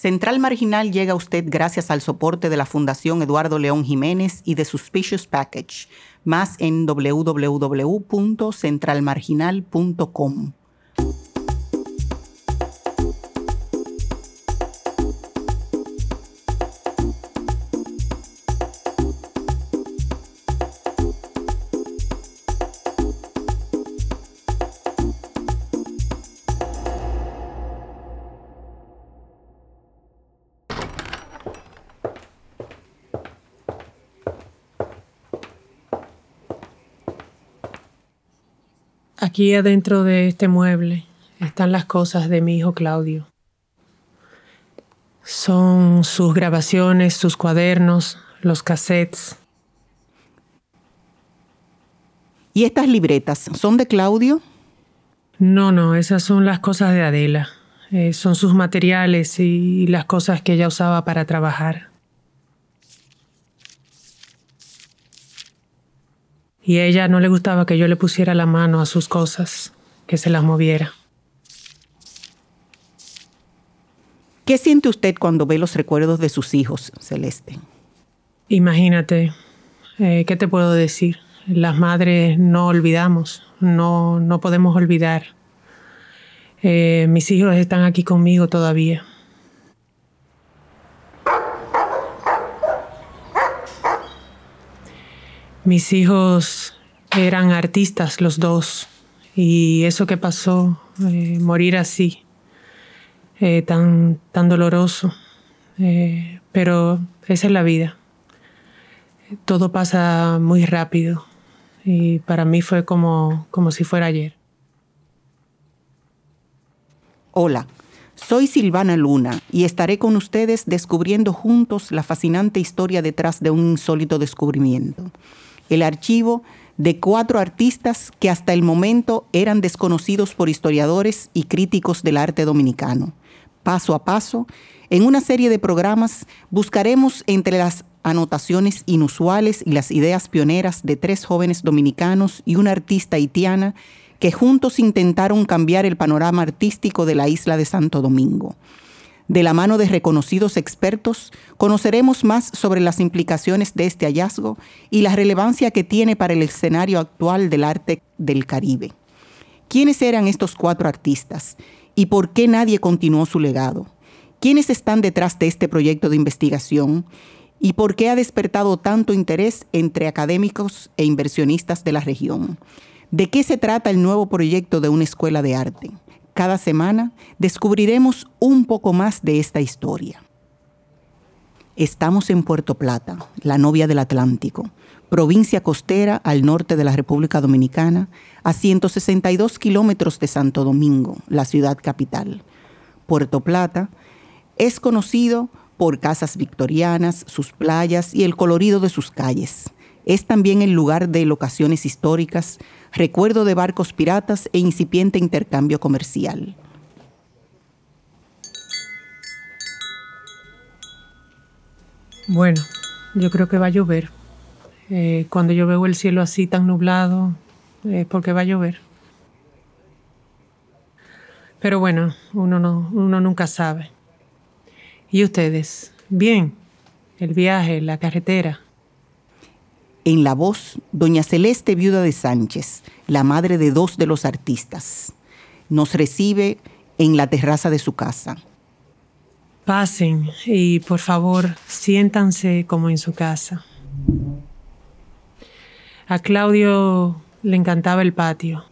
Central Marginal llega a usted gracias al soporte de la Fundación Eduardo León Jiménez y de Suspicious Package. Más en www.centralmarginal.com. Aquí adentro de este mueble están las cosas de mi hijo Claudio. Son sus grabaciones, sus cuadernos, los cassettes. ¿Y estas libretas son de Claudio? No, no, esas son las cosas de Adela. Eh, son sus materiales y las cosas que ella usaba para trabajar. Y a ella no le gustaba que yo le pusiera la mano a sus cosas, que se las moviera. ¿Qué siente usted cuando ve los recuerdos de sus hijos, Celeste? Imagínate, eh, ¿qué te puedo decir? Las madres no olvidamos, no, no podemos olvidar. Eh, mis hijos están aquí conmigo todavía. Mis hijos eran artistas los dos y eso que pasó, eh, morir así, eh, tan, tan doloroso, eh, pero esa es la vida. Todo pasa muy rápido y para mí fue como, como si fuera ayer. Hola, soy Silvana Luna y estaré con ustedes descubriendo juntos la fascinante historia detrás de un insólito descubrimiento el archivo de cuatro artistas que hasta el momento eran desconocidos por historiadores y críticos del arte dominicano. Paso a paso, en una serie de programas buscaremos entre las anotaciones inusuales y las ideas pioneras de tres jóvenes dominicanos y una artista haitiana que juntos intentaron cambiar el panorama artístico de la isla de Santo Domingo. De la mano de reconocidos expertos, conoceremos más sobre las implicaciones de este hallazgo y la relevancia que tiene para el escenario actual del arte del Caribe. ¿Quiénes eran estos cuatro artistas y por qué nadie continuó su legado? ¿Quiénes están detrás de este proyecto de investigación? ¿Y por qué ha despertado tanto interés entre académicos e inversionistas de la región? ¿De qué se trata el nuevo proyecto de una escuela de arte? Cada semana descubriremos un poco más de esta historia. Estamos en Puerto Plata, la novia del Atlántico, provincia costera al norte de la República Dominicana, a 162 kilómetros de Santo Domingo, la ciudad capital. Puerto Plata es conocido por casas victorianas, sus playas y el colorido de sus calles. Es también el lugar de locaciones históricas, recuerdo de barcos piratas e incipiente intercambio comercial. Bueno, yo creo que va a llover. Eh, cuando yo veo el cielo así tan nublado, es porque va a llover. Pero bueno, uno, no, uno nunca sabe. ¿Y ustedes? Bien, el viaje, la carretera. En la voz, doña Celeste Viuda de Sánchez, la madre de dos de los artistas, nos recibe en la terraza de su casa. Pasen y por favor siéntanse como en su casa. A Claudio le encantaba el patio.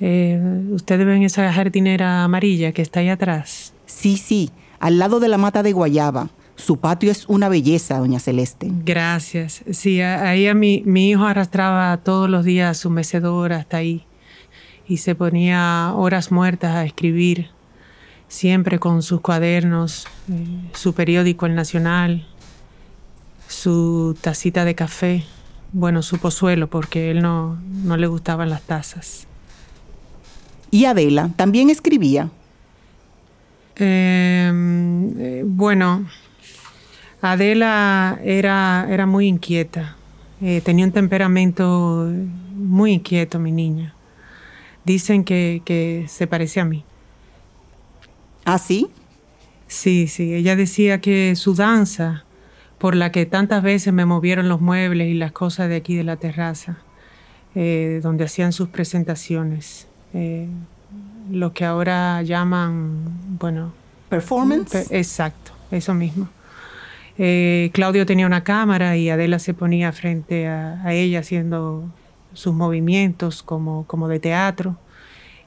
Eh, ¿Ustedes ven esa jardinera amarilla que está ahí atrás? Sí, sí, al lado de la mata de guayaba. Su patio es una belleza, doña Celeste. Gracias. Sí, ahí a mi, mi hijo arrastraba todos los días su mecedora hasta ahí y se ponía horas muertas a escribir, siempre con sus cuadernos, eh, su periódico El Nacional, su tacita de café, bueno, su pozuelo, porque él no, no le gustaban las tazas. ¿Y Adela también escribía? Em, eh, bueno, Adela era, era muy inquieta, eh, tenía un temperamento muy inquieto, mi niña. Dicen que, se parecía a mí. ¿Ah, sí? Sí, sí, ella decía que su danza, por la que tantas veces me movieron los muebles y las cosas de aquí de la terraza, eh, donde hacían sus presentaciones, eh, lo que ahora llaman, bueno... Performance. exacto, eso mismo. Eh, Claudio tenía una cámara y Adela se ponía frente a, ella haciendo sus movimientos como, como de teatro.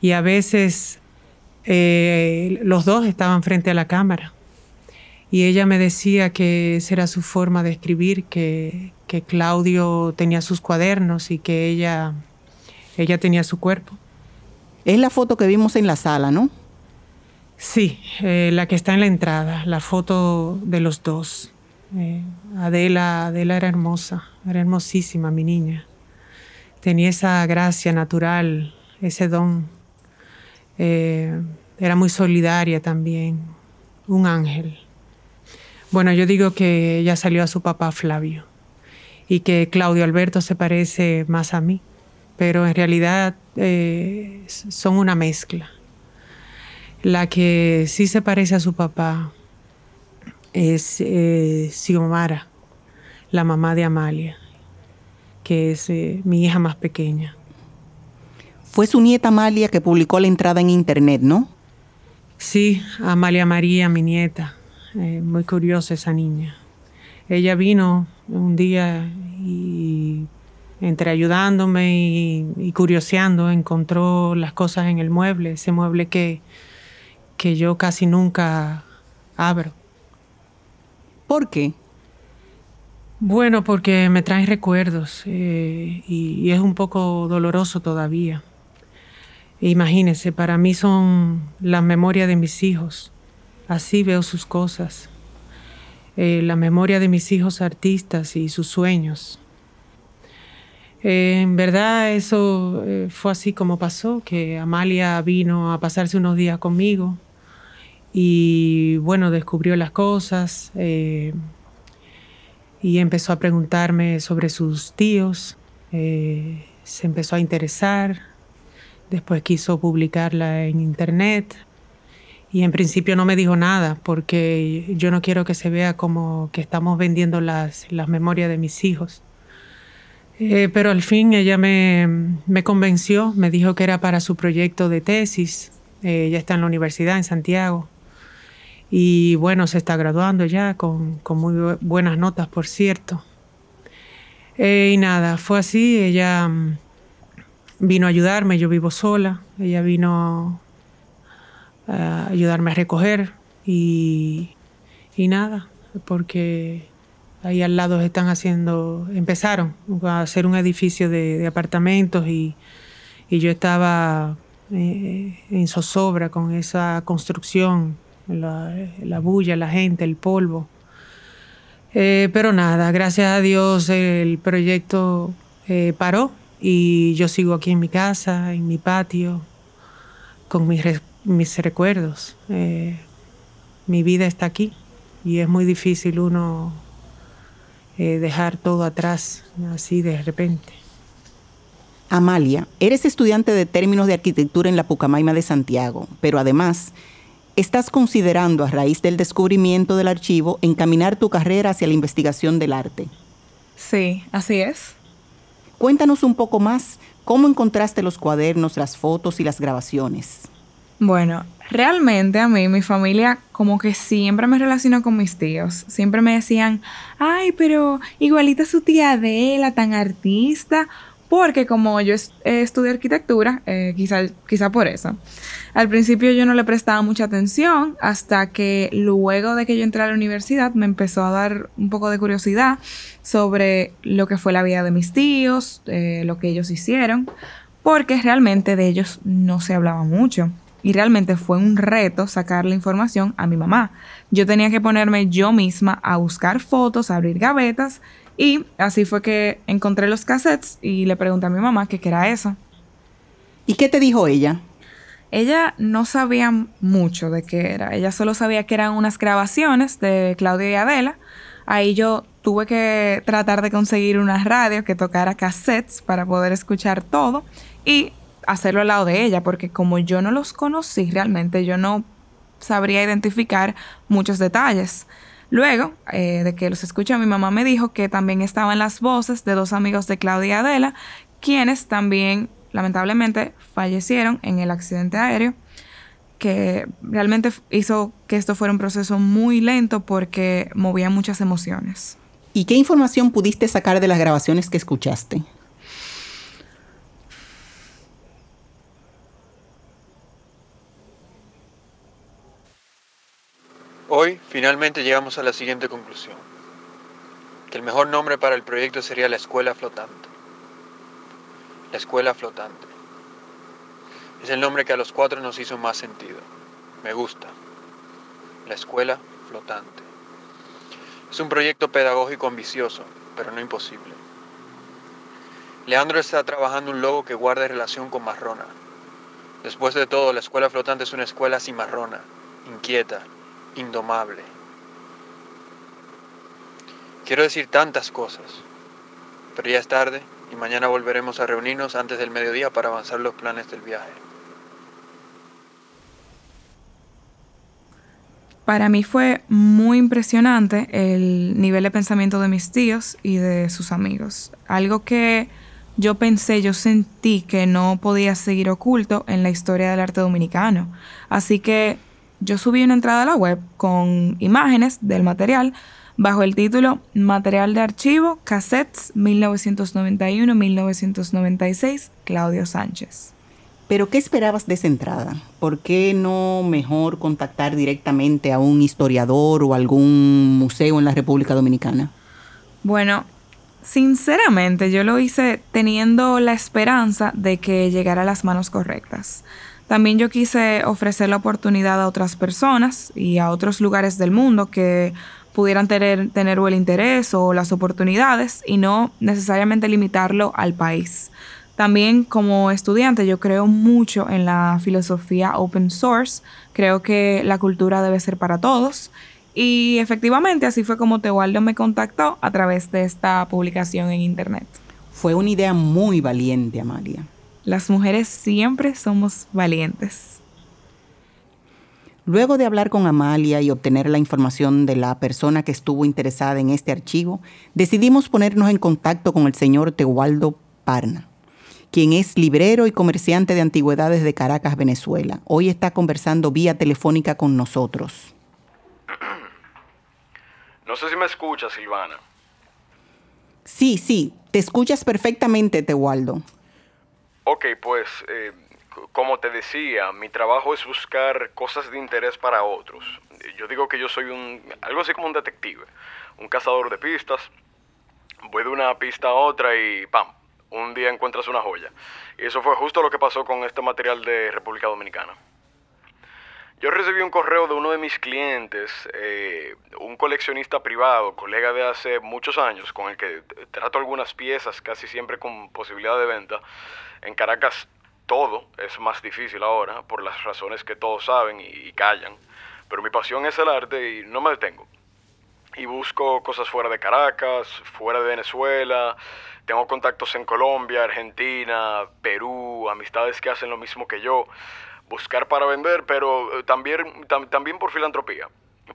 Y a veces eh, los dos estaban frente a la cámara. Y ella me decía que esa era su forma de escribir, que, que Claudio tenía sus cuadernos y que ella, ella tenía su cuerpo. Es la foto que vimos en la sala, ¿no? Sí, eh, la que está en la entrada, la foto de los dos. Eh, Adela, Adela era hermosa, era hermosísima mi niña. Tenía esa gracia natural, ese don. Eh, era muy solidaria también, un ángel. Bueno, yo digo que ella salió a su papá Flavio y que Claudio Alberto se parece más a mí, pero en realidad eh, son una mezcla. La que sí se parece a su papá es eh, Xiomara, la mamá de Amalia, que es eh, mi hija más pequeña. Fue su nieta Amalia que publicó la entrada en internet, ¿no? Sí, Amalia María, mi nieta. Eh, muy curiosa esa niña. Ella vino un día y entre ayudándome y, y, curioseando encontró las cosas en el mueble, ese mueble que, que yo casi nunca abro. ¿Por qué? Bueno, porque me traen recuerdos eh, y, es un poco doloroso todavía. Imagínense, para mí son la memoria de mis hijos. Así veo sus cosas. Eh, la memoria de mis hijos artistas y sus sueños. Eh, en verdad eso fue así como pasó, que Amalia vino a pasarse unos días conmigo y bueno, descubrió las cosas eh, y empezó a preguntarme sobre sus tíos, eh, se empezó a interesar, después quiso publicarla en internet y en principio no me dijo nada porque yo no quiero que se vea como que estamos vendiendo las, las memorias de mis hijos. Eh, pero al fin ella me, me, convenció, me dijo que era para su proyecto de tesis. ella está en la universidad en Santiago y bueno, se está graduando ya con, muy buenas notas, por cierto. Eh, y nada, fue así, ella mm, vino a ayudarme, yo vivo sola, ella vino a ayudarme a recoger y, y nada, porque ahí al lado están haciendo, empezaron a hacer un edificio de, apartamentos y, y, yo estaba eh, en zozobra con esa construcción la, bulla, la gente, el polvo. Eh, pero nada, gracias a Dios el proyecto eh, paró y yo sigo aquí en mi casa, en mi patio, con mis, mis recuerdos. Eh, mi vida está aquí y es muy difícil uno dejar todo atrás así de repente. Amalia, eres estudiante de términos de arquitectura en la Pucamaima de Santiago, pero además estás considerando, a raíz del descubrimiento del archivo, encaminar tu carrera hacia la investigación del arte. Sí, así es. Cuéntanos un poco más cómo encontraste los cuadernos, las fotos y las grabaciones. Bueno, realmente a mí, mi familia, como que siempre me relacionó con mis tíos. Siempre me decían, ay, pero igualita su tía Adela, tan artista. Porque como yo estudié arquitectura, eh, quizá, quizá por eso. Al principio yo no le prestaba mucha atención hasta que luego de que yo entré a la universidad me empezó a dar un poco de curiosidad sobre lo que fue la vida de mis tíos, eh, lo que ellos hicieron, porque realmente de ellos no se hablaba mucho. Y realmente fue un reto sacar la información a mi mamá. Yo tenía que ponerme yo misma a buscar fotos, a abrir gavetas y así fue que encontré los cassettes y le pregunté a mi mamá qué era eso. ¿Y qué te dijo ella? Ella no sabía mucho de qué era. Ella solo sabía que eran unas grabaciones de Claudia y Adela. Ahí yo tuve que tratar de conseguir una radio que tocara cassettes para poder escuchar todo y hacerlo al lado de ella, porque como yo no los conocí realmente, yo no sabría identificar muchos detalles. Luego eh, de que los escuché, mi mamá me dijo que también estaban las voces de dos amigos de Claudia y Adela, quienes también lamentablemente fallecieron en el accidente aéreo, que realmente hizo que esto fuera un proceso muy lento porque movía muchas emociones. ¿Y qué información pudiste sacar de las grabaciones que escuchaste? Hoy finalmente llegamos a la siguiente conclusión, que el mejor nombre para el proyecto sería la escuela flotante. La escuela flotante. Es el nombre que a los cuatro nos hizo más sentido. Me gusta. La escuela flotante. Es un proyecto pedagógico ambicioso, pero no imposible. Leandro está trabajando un logo que guarde relación con Marrona. Después de todo, la escuela flotante es una escuela cimarrona, inquieta, indomable. Quiero decir tantas cosas, pero ya es tarde y mañana volveremos a reunirnos antes del mediodía para avanzar los planes del viaje. Para mí fue muy impresionante el nivel de pensamiento de mis tíos y de sus amigos. Algo que yo pensé, yo sentí que no podía seguir oculto en la historia del arte dominicano. Así que yo subí una entrada a la web con imágenes del material bajo el título Material de archivo, cassettes 1991-1996, Claudio Sánchez. Pero ¿qué esperabas de esa entrada? ¿Por qué no mejor contactar directamente a un historiador o algún museo en la República Dominicana? Bueno, sinceramente yo lo hice teniendo la esperanza de que llegara a las manos correctas. También yo quise ofrecer la oportunidad a otras personas y a otros lugares del mundo que pudieran tener, tener el interés o las oportunidades y no necesariamente limitarlo al país. También como estudiante yo creo mucho en la filosofía open source, creo que la cultura debe ser para todos y efectivamente así fue como Teobaldo me contactó a través de esta publicación en internet. Fue una idea muy valiente, Amalia. Las mujeres siempre somos valientes. Luego de hablar con Amalia y obtener la información de la persona que estuvo interesada en este archivo, decidimos ponernos en contacto con el señor Teobaldo Parna, quien es librero y comerciante de antigüedades de Caracas, Venezuela. Hoy está conversando vía telefónica con nosotros. No sé si me escuchas, Silvana. Sí, sí, te escuchas perfectamente, Teobaldo. Ok, pues eh, como te decía, mi trabajo es buscar cosas de interés para otros. Yo digo que yo soy un algo así como un detective, un cazador de pistas. Voy de una pista a otra y ¡pam! Un día encuentras una joya. Y eso fue justo lo que pasó con este material de República Dominicana. Yo recibí un correo de uno de mis clientes, eh, un coleccionista privado, colega de hace muchos años, con el que trato algunas piezas casi siempre con posibilidad de venta. En Caracas todo es más difícil ahora, por las razones que todos saben y, callan, pero mi pasión es el arte y no me detengo. Y busco cosas fuera de Caracas, fuera de Venezuela, tengo contactos en Colombia, Argentina, Perú, amistades que hacen lo mismo que yo. Buscar para vender, pero eh, también, también por filantropía,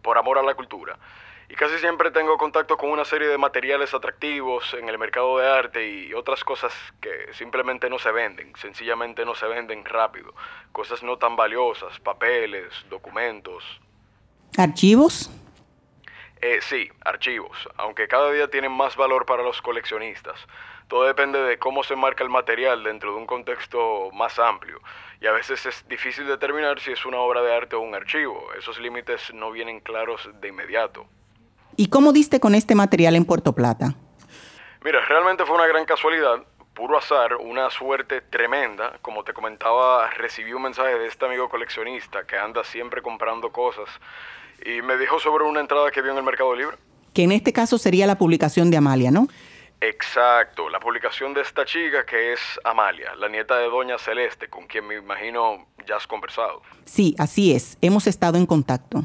por amor a la cultura. Y casi siempre tengo contacto con una serie de materiales atractivos en el mercado de arte y otras cosas que simplemente no se venden, sencillamente no se venden rápido. Cosas no tan valiosas, papeles, documentos. ¿Archivos? Eh, sí, archivos, aunque cada día tienen más valor para los coleccionistas. Todo depende de cómo se marca el material dentro de un contexto más amplio. Y a veces es difícil determinar si es una obra de arte o un archivo. Esos límites no vienen claros de inmediato. ¿Y cómo diste con este material en Puerto Plata? Mira, realmente fue una gran casualidad, puro azar, una suerte tremenda. Como te comentaba, recibí un mensaje de este amigo coleccionista que anda siempre comprando cosas y me dijo sobre una entrada que vio en el Mercado Libre. Que en este caso sería la publicación de Amalia, ¿no? Exacto, la publicación de esta chica que es Amalia, la nieta de Doña Celeste, con quien me imagino ya has conversado. Sí, así es, hemos estado en contacto.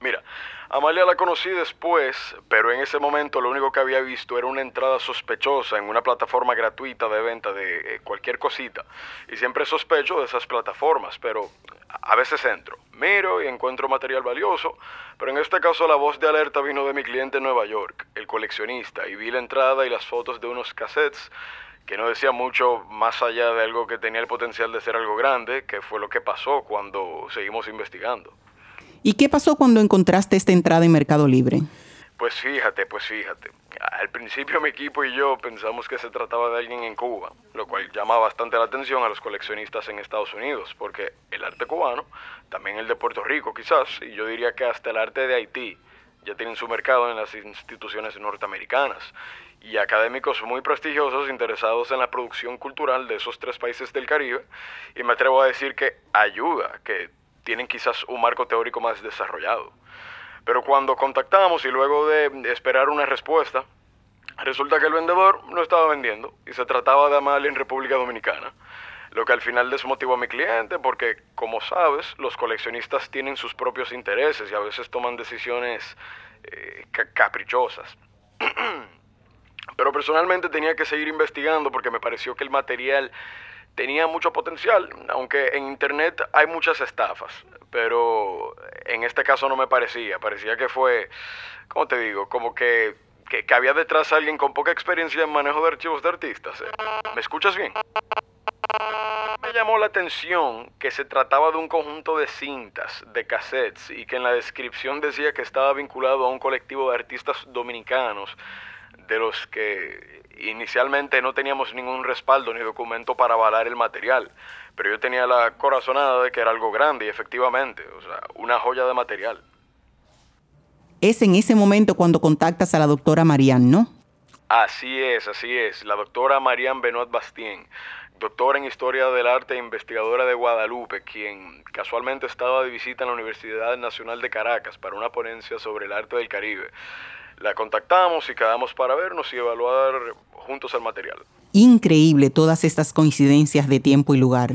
Mira, Amalia la conocí después, pero en ese momento lo único que había visto era una entrada sospechosa en una plataforma gratuita de venta de eh, cualquier cosita. Y siempre sospecho de esas plataformas, pero a veces entro, miro y encuentro material valioso, pero en este caso la voz de alerta vino de mi cliente en Nueva York, el coleccionista, y vi la entrada y las fotos de unos cassettes que no decía mucho más allá de algo que tenía el potencial de ser algo grande, que fue lo que pasó cuando seguimos investigando. ¿Y qué pasó cuando encontraste esta entrada en Mercado Libre? Pues fíjate, pues fíjate. Al principio mi equipo y yo pensamos que se trataba de alguien en Cuba, lo cual llama bastante la atención a los coleccionistas en Estados Unidos, porque el arte cubano, también el de Puerto Rico quizás, y yo diría que hasta el arte de Haití, ya tienen su mercado en las instituciones norteamericanas y académicos muy prestigiosos interesados en la producción cultural de esos tres países del Caribe, y me atrevo a decir que ayuda, que tienen quizás un marco teórico más desarrollado. Pero cuando contactamos y luego de esperar una respuesta, resulta que el vendedor no estaba vendiendo y se trataba de Amalia en República Dominicana, lo que al final desmotivó a mi cliente porque, como sabes, los coleccionistas tienen sus propios intereses y a veces toman decisiones eh, caprichosas. Pero personalmente tenía que seguir investigando porque me pareció que el material tenía mucho potencial, aunque en internet hay muchas estafas, pero en este caso no me parecía, parecía que fue, ¿cómo te digo? Como que, que, había detrás alguien con poca experiencia en manejo de archivos de artistas. ¿eh? ¿Me escuchas bien? Me llamó la atención que se trataba de un conjunto de cintas, de cassettes, y que en la descripción decía que estaba vinculado a un colectivo de artistas dominicanos de los que inicialmente no teníamos ningún respaldo ni documento para avalar el material, pero yo tenía la corazonada de que era algo grande y efectivamente, o sea, una joya de material. Es en ese momento cuando contactas a la doctora Marianne, ¿no? Así es, así es, la doctora Marianne Benoit Bastien, doctora en Historia del Arte e investigadora de Guadalupe, quien casualmente estaba de visita en la Universidad Nacional de Caracas para una ponencia sobre el arte del Caribe. La contactamos y quedamos para vernos y evaluar juntos el material. Increíble todas estas coincidencias de tiempo y lugar.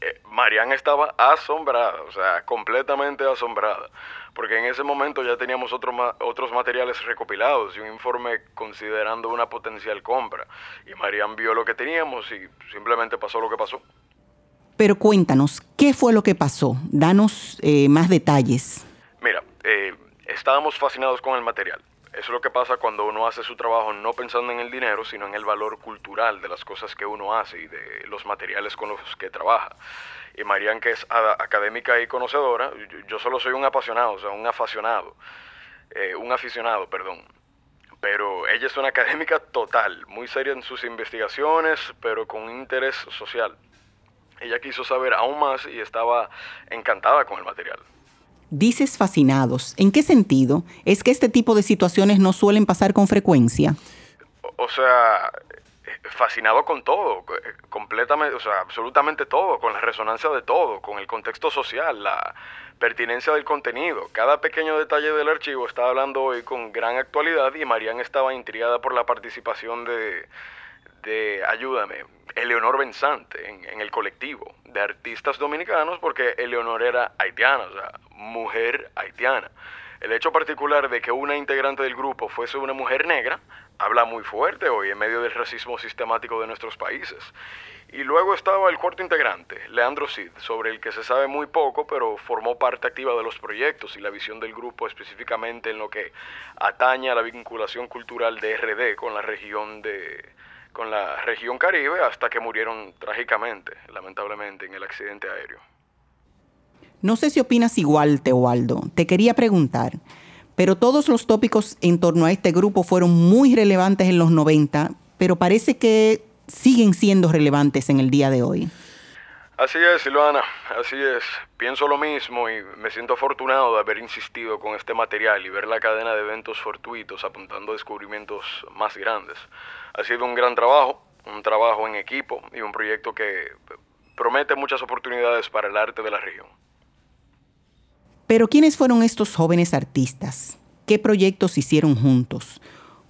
Eh, Marian estaba asombrada, o sea, completamente asombrada, porque en ese momento ya teníamos otros materiales recopilados y un informe considerando una potencial compra. Y Marian vio lo que teníamos y simplemente pasó lo que pasó. Pero cuéntanos, ¿qué fue lo que pasó? Danos eh, más detalles. Mira, eh, estábamos fascinados con el material. Eso es lo que pasa cuando uno hace su trabajo no pensando en el dinero, sino en el valor cultural de las cosas que uno hace y de los materiales con los que trabaja. Y Marian, que es académica y conocedora, yo solo soy un apasionado, o sea, un aficionado, eh, un aficionado, perdón. Pero ella es una académica total, muy seria en sus investigaciones, pero con interés social. Ella quiso saber aún más y estaba encantada con el material. Dices fascinados. ¿En qué sentido? ¿Es que este tipo de situaciones no suelen pasar con frecuencia? O sea, fascinado con todo, completamente, o sea, absolutamente todo, con la resonancia de todo, con el contexto social, la pertinencia del contenido. Cada pequeño detalle del archivo está hablando hoy con gran actualidad y Marian estaba intrigada por la participación de, de ayúdame, Eleonor Benzante en, en, el colectivo de artistas dominicanos porque Eleonor era haitiana, o sea, mujer haitiana. El hecho particular de que una integrante del grupo fuese una mujer negra habla muy fuerte hoy en medio del racismo sistemático de nuestros países. Y luego estaba el cuarto integrante, Leandro Cid, sobre el que se sabe muy poco, pero formó parte activa de los proyectos y la visión del grupo específicamente en lo que atañe a la vinculación cultural de RD con la región de, con la región Caribe hasta que murieron trágicamente, lamentablemente, en el accidente aéreo. No sé si opinas igual, Teobaldo. Te quería preguntar, pero todos los tópicos en torno a este grupo fueron muy relevantes en los 90, pero parece que siguen siendo relevantes en el día de hoy. Así es, Silvana, así es. Pienso lo mismo y me siento afortunado de haber insistido con este material y ver la cadena de eventos fortuitos apuntando a descubrimientos más grandes. Ha sido un gran trabajo, un trabajo en equipo y un proyecto que promete muchas oportunidades para el arte de la región. Pero ¿quiénes fueron estos jóvenes artistas? ¿Qué proyectos hicieron juntos?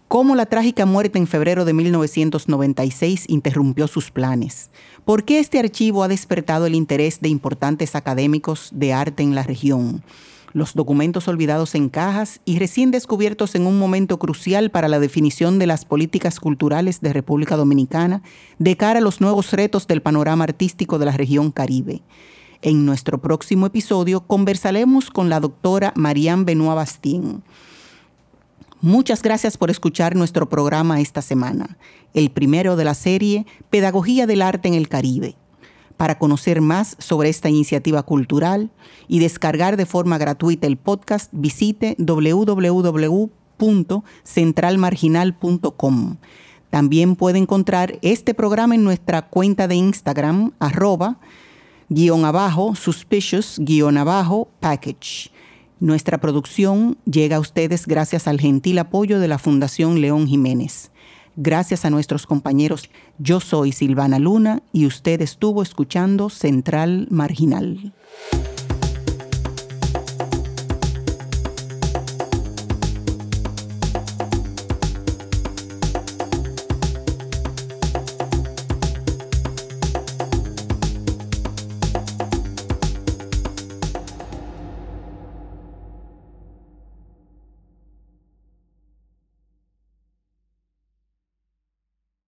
¿Cómo la trágica muerte en febrero de 1996 interrumpió sus planes? ¿Por qué este archivo ha despertado el interés de importantes académicos de arte en la región? los documentos olvidados en cajas y recién descubiertos en un momento crucial para la definición de las políticas culturales de República Dominicana de cara a los nuevos retos del panorama artístico de la región Caribe. En nuestro próximo episodio conversaremos con la doctora Marianne Benoit Bastien. Muchas gracias por escuchar nuestro programa esta semana, el primero de la serie Pedagogía del Arte en el Caribe. Para conocer más sobre esta iniciativa cultural y descargar de forma gratuita el podcast, visite www.centralmarginal.com. También puede encontrar este programa en nuestra cuenta de Instagram, arroba, guion abajo, suspicious, guion abajo, package. Nuestra producción llega a ustedes gracias al gentil apoyo de la Fundación León Jiménez. Gracias a nuestros compañeros, yo soy Silvana Luna y usted estuvo escuchando Central Marginal.